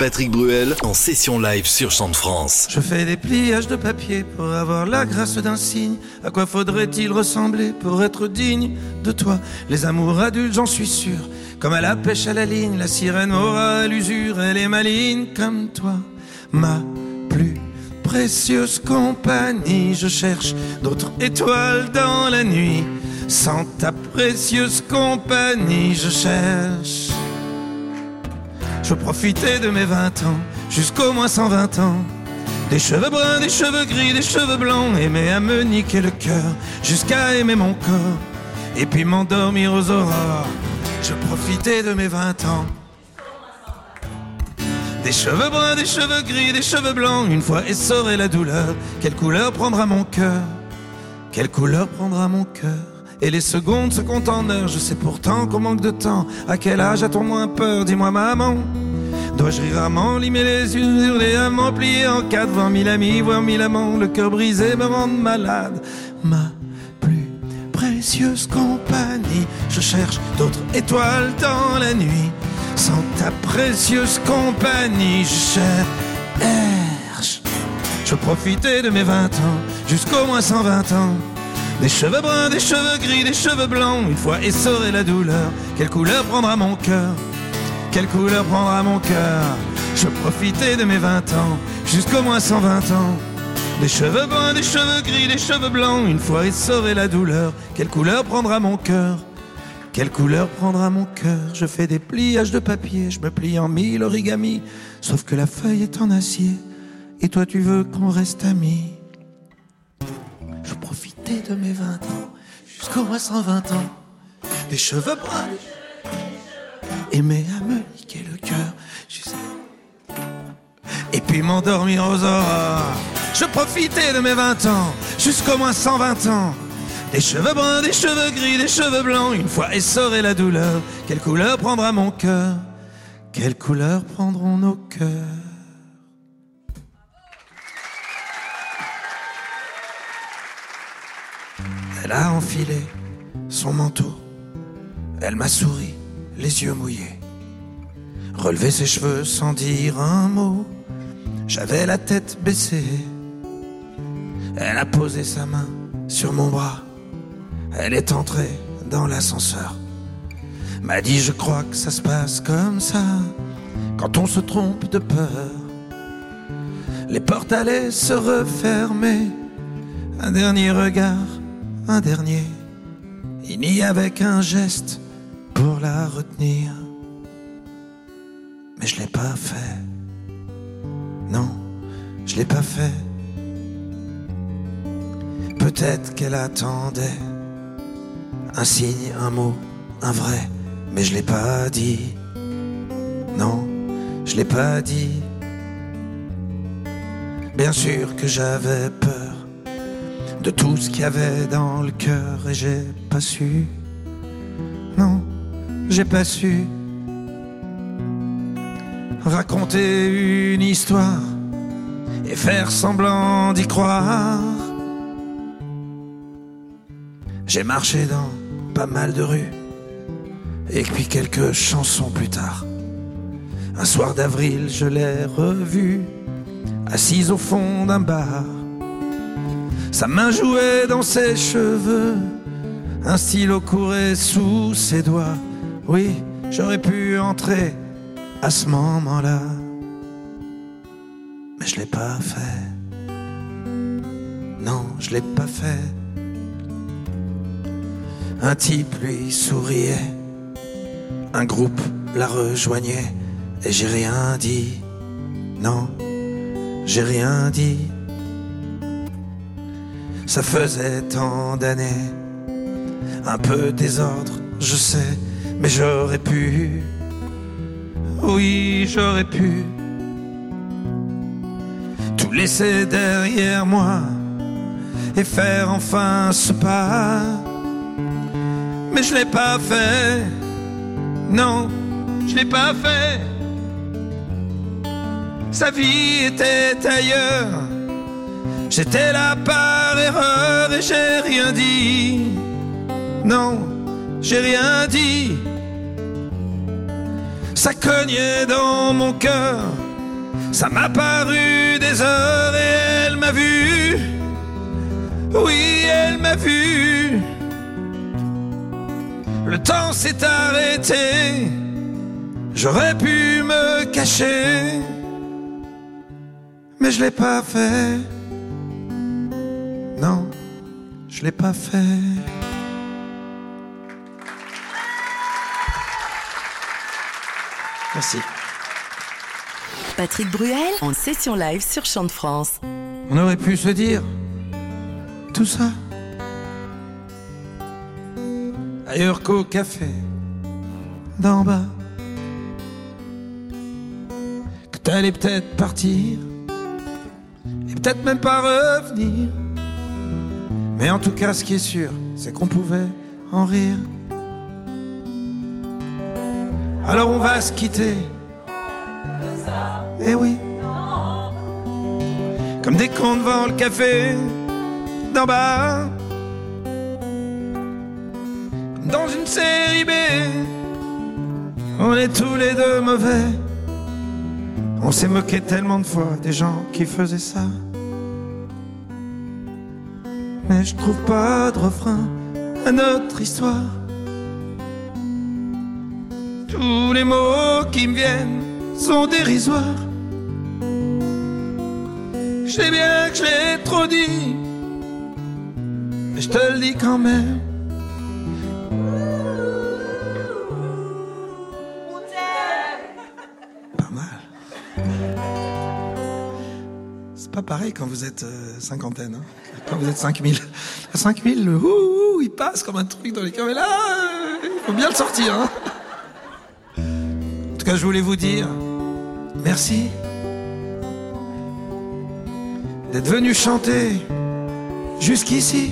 Patrick Bruel en session live sur Chant de France. Je fais des pliages de papier pour avoir la grâce d'un signe. À quoi faudrait-il ressembler pour être digne de toi? Les amours adultes, j'en suis sûr. Comme à la pêche à la ligne, la sirène aura l'usure, elle est maligne comme toi. Ma plus précieuse compagnie, je cherche d'autres étoiles dans la nuit. Sans ta précieuse compagnie, je cherche. Je profitais de mes 20 ans, jusqu'au moins 120 ans. Des cheveux bruns, des cheveux gris, des cheveux blancs, aimer à me niquer le cœur, jusqu'à aimer mon corps, et puis m'endormir aux aurores. Je profitais de mes 20 ans. Des cheveux bruns, des cheveux gris, des cheveux blancs, une fois essorée la douleur, quelle couleur prendra mon cœur? Quelle couleur prendra mon cœur? Et les secondes se comptent en heures. Je sais pourtant qu'on manque de temps. À quel âge a-t-on moins peur? Dis-moi, maman. Dois-je rire à limer les yeux, hurler à plier en quatre, voir mille amis, voir mille amants, le cœur brisé me rendre malade. Ma plus précieuse compagnie, je cherche d'autres étoiles dans la nuit. Sans ta précieuse compagnie, je cherche. Je profitais de mes vingt ans, jusqu'au moins 120 ans. Des cheveux bruns, des cheveux gris, des cheveux blancs, une fois essoré la douleur, quelle couleur prendra mon cœur? Quelle couleur prendra mon cœur Je profitais de mes 20 ans, jusqu'au moins 120 ans. Des cheveux bruns, des cheveux gris, des cheveux blancs, une fois essoré la douleur, quelle couleur prendra mon cœur quelle couleur prendra mon cœur Je fais des pliages de papier, je me plie en mille origami, sauf que la feuille est en acier, et toi tu veux qu'on reste amis de mes 20 ans jusqu'au moins 120 ans. Des cheveux bruns, aimer à me m'endormir aux aurores. Je profitais de mes 20 ans jusqu'au moins 120 ans. Des cheveux bruns, des cheveux gris, des cheveux blancs. Une fois essoré la douleur, quelle couleur prendra mon cœur? Quelle couleur prendront nos cœurs? Elle a enfilé son manteau. Elle m'a souri, les yeux mouillés. Relevé ses cheveux sans dire un mot. J'avais la tête baissée. Elle a posé sa main sur mon bras. Elle est entrée dans l'ascenseur. M'a dit je crois que ça se passe comme ça quand on se trompe de peur. Les portes allaient se refermer. Un dernier regard un dernier, il n'y avait qu'un geste pour la retenir. Mais je l'ai pas fait. Non, je l'ai pas fait. Peut-être qu'elle attendait un signe, un mot, un vrai, mais je l'ai pas dit. Non, je l'ai pas dit. Bien sûr que j'avais peur de tout ce qu'il y avait dans le cœur et j'ai pas su. Non, j'ai pas su raconter une histoire et faire semblant d'y croire. J'ai marché dans pas mal de rues et puis quelques chansons plus tard. Un soir d'avril, je l'ai revue, assise au fond d'un bar. Sa main jouait dans ses cheveux, un stylo courait sous ses doigts. Oui, j'aurais pu entrer à ce moment-là, mais je l'ai pas fait. Non, je l'ai pas fait. Un type lui souriait, un groupe la rejoignait, et j'ai rien dit. Non, j'ai rien dit ça faisait tant d'années. Un peu désordre, je sais, mais j'aurais pu. Oui, j'aurais pu. Tout laisser derrière moi et faire enfin ce pas. Mais je l'ai pas fait. Non, je l'ai pas fait. Sa vie était ailleurs. J'étais là par erreur et j'ai rien dit. Non, j'ai rien dit. Ça cognait dans mon cœur Ça m'a paru des heures et elle m'a vu. Oui, elle m'a vu. Le temps s'est arrêté. J'aurais pu me cacher. Mais je l'ai pas fait. Non, je l'ai pas fait. Merci. Patrick Bruel en session live sur Chant de France. On aurait pu se dire tout ça ailleurs qu'au café d'en bas. Que t'allais peut-être partir et peut-être même pas revenir. Mais en tout cas, ce qui est sûr, c'est qu'on pouvait en rire. Alors on va se quitter. Eh oui. Comme des cons devant le café d'en bas. Dans une série B. On est tous les deux mauvais. On s'est moqué tellement de fois des gens qui faisaient ça. Mais je trouve pas de refrain à notre histoire. Tous les mots qui me viennent sont dérisoires. Je sais bien que je l'ai trop dit, mais je te le dis quand même. Pas mal. C'est pas pareil quand vous êtes euh, cinquantaine, hein. quand vous êtes 5000. À 5000, le ouh, ouh, il passe comme un truc dans les cœurs, mais là, il faut bien le sortir. Hein. Je voulais vous dire merci d'être venu chanter jusqu'ici.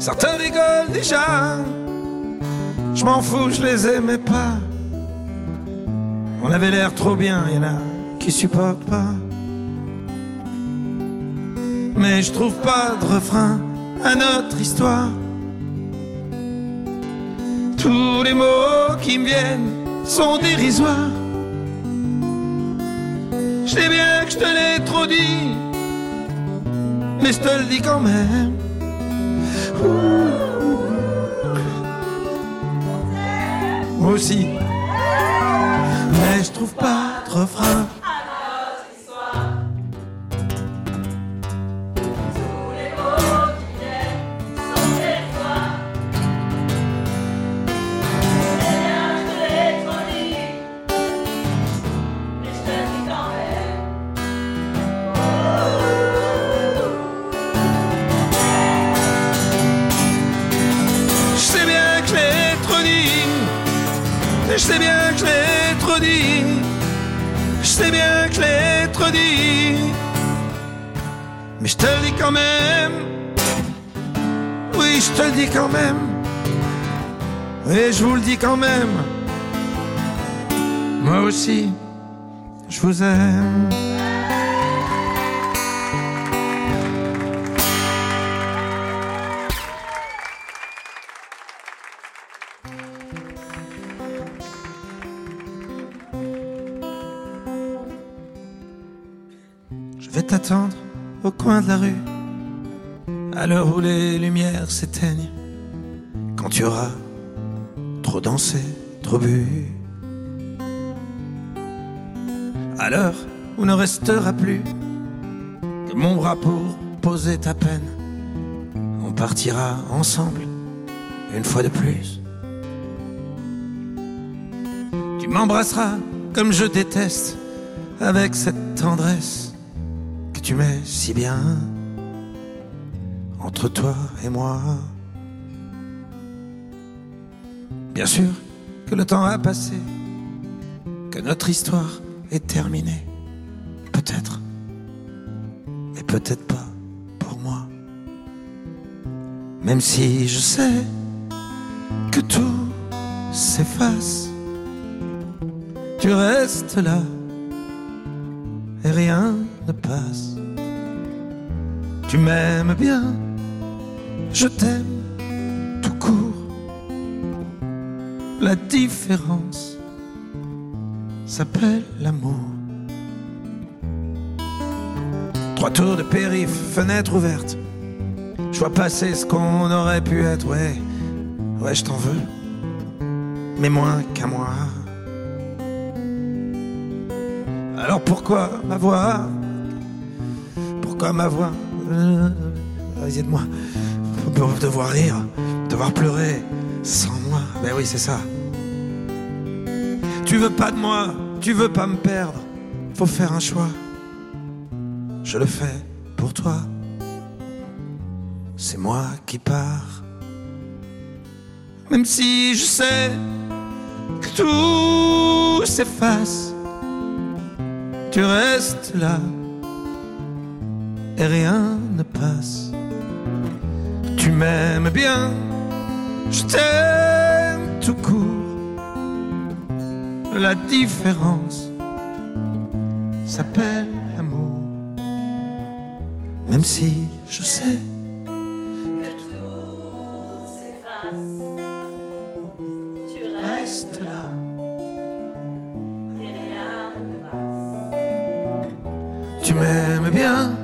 Certains rigolent déjà, je m'en fous, je les aimais pas. On avait l'air trop bien, il y en a qui supportent pas. Mais je trouve pas de refrain à notre histoire. Tous les mots qui me viennent sont dérisoires. Je sais bien que je te l'ai trop dit, mais je te le dis quand même. Moi aussi. Mais je trouve pas de refrain. Mais je te le dis quand même. Oui, je te le dis quand même. Et je vous le dis quand même. Moi aussi, je vous aime. Je vais t'attendre au coin de la rue, à l'heure où les lumières s'éteignent, quand tu auras trop dansé, trop bu. À l'heure où ne restera plus que mon bras pour poser ta peine, on partira ensemble, une fois de plus. Tu m'embrasseras comme je déteste, avec cette tendresse tu mets si bien entre toi et moi. Bien sûr que le temps a passé, que notre histoire est terminée. Peut-être, mais peut-être pas pour moi. Même si je sais que tout s'efface, tu restes là et rien ne passe. Tu m'aimes bien, je t'aime tout court. La différence, s'appelle l'amour. Trois tours de périph, fenêtre ouverte. Je vois passer ce qu'on aurait pu être, ouais. Ouais, je t'en veux. Mais moins qu'à moi. Alors pourquoi ma ma voix aide-moi. Pour devoir rire, devoir pleurer sans moi. Ben oui, c'est ça. Tu veux pas de moi, tu veux pas me perdre. Faut faire un choix. Je le fais pour toi. C'est moi qui pars. Même si je sais que tout s'efface, tu restes là rien ne passe. Tu m'aimes bien, je t'aime tout court. La différence s'appelle l'amour. Même si je sais Tu restes reste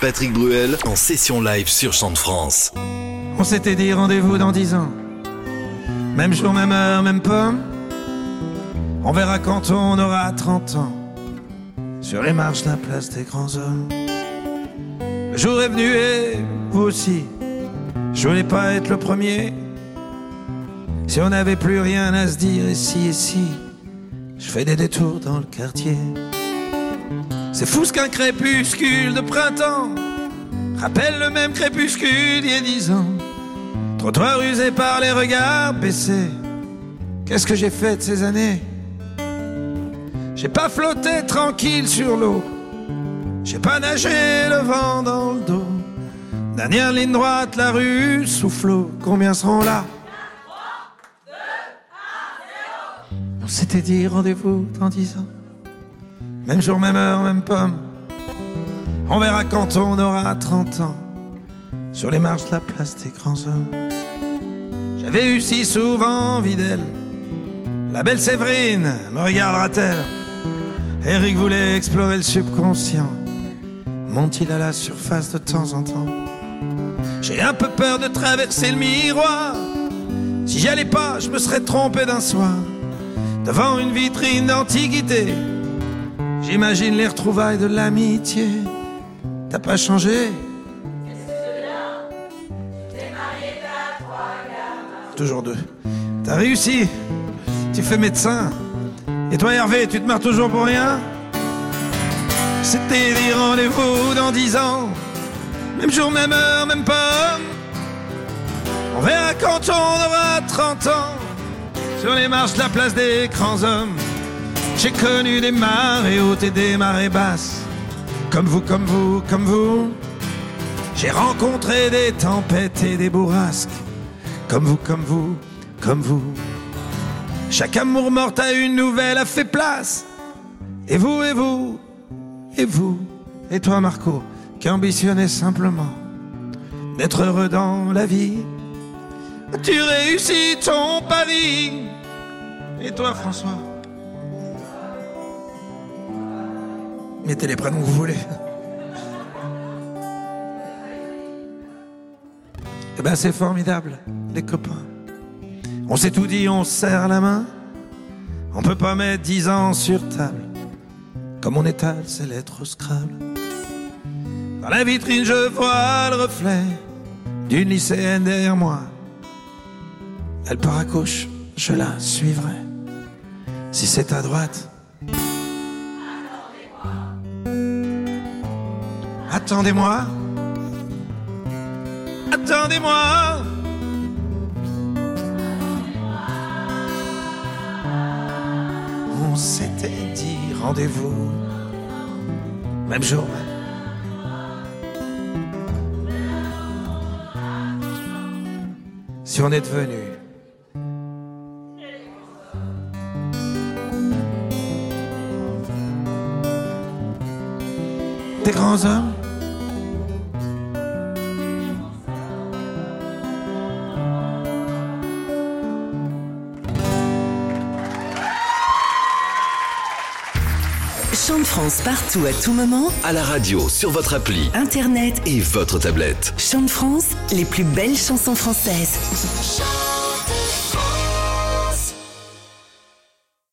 Patrick Bruel en session live sur Chant de France. On s'était dit rendez-vous dans dix ans. Même jour, même heure, même pomme. On verra quand on aura 30 ans. Sur les marches de la place des grands hommes. Le jour est venu et vous aussi. Je voulais pas être le premier. Si on n'avait plus rien à se dire, si, et si, je fais des détours dans le quartier. C'est fou ce qu'un crépuscule de printemps rappelle le même crépuscule d'il y a dix ans. Trottoir usé par les regards baissés. Qu'est-ce que j'ai fait de ces années? J'ai pas flotté tranquille sur l'eau. J'ai pas nagé le vent dans le dos. Dernière ligne droite, la rue soufflot. Combien seront là? On s'était dit rendez-vous dans dix ans. Même jour, même heure, même pomme. On verra quand on aura 30 ans. Sur les marches de la place des grands hommes. J'avais eu si souvent envie d'elle. La belle Séverine me regardera-t-elle? Eric voulait explorer le subconscient. Monte-t-il à la surface de temps en temps? J'ai un peu peur de traverser le miroir. Si j'y allais pas, je me serais trompé d'un soir. Devant une vitrine d'antiquité. J'imagine les retrouvailles de l'amitié. T'as pas changé Toujours deux. T'as réussi. Tu fais médecin. Et toi Hervé, tu te marres toujours pour rien C'était des rendez-vous dans dix ans. Même jour, même heure, même pomme. On verra quand on aura 30 ans. Sur les marches de la place des grands hommes. J'ai connu des marées hautes et des marées basses. Comme vous, comme vous, comme vous. J'ai rencontré des tempêtes et des bourrasques. Comme vous, comme vous, comme vous. Chaque amour mort à une nouvelle a fait place. Et vous, et vous, et vous, et toi Marco, qui ambitionnais simplement d'être heureux dans la vie. Tu réussis ton pari. Et toi François? Mettez les prénoms que vous voulez. Eh ben c'est formidable, les copains. On s'est tout dit, on se serre la main. On peut pas mettre dix ans sur table. Comme on étale ses lettres au Scrabble. Dans la vitrine, je vois le reflet d'une lycéenne derrière moi. Elle part à gauche, je la suivrai. Si c'est à droite, Attendez-moi. Attendez-moi. On s'était dit rendez-vous. Même jour. Si on est devenu des grands hommes Chant de France partout à tout moment, À la radio, sur votre appli Internet et votre tablette. Chant de France, les plus belles chansons françaises.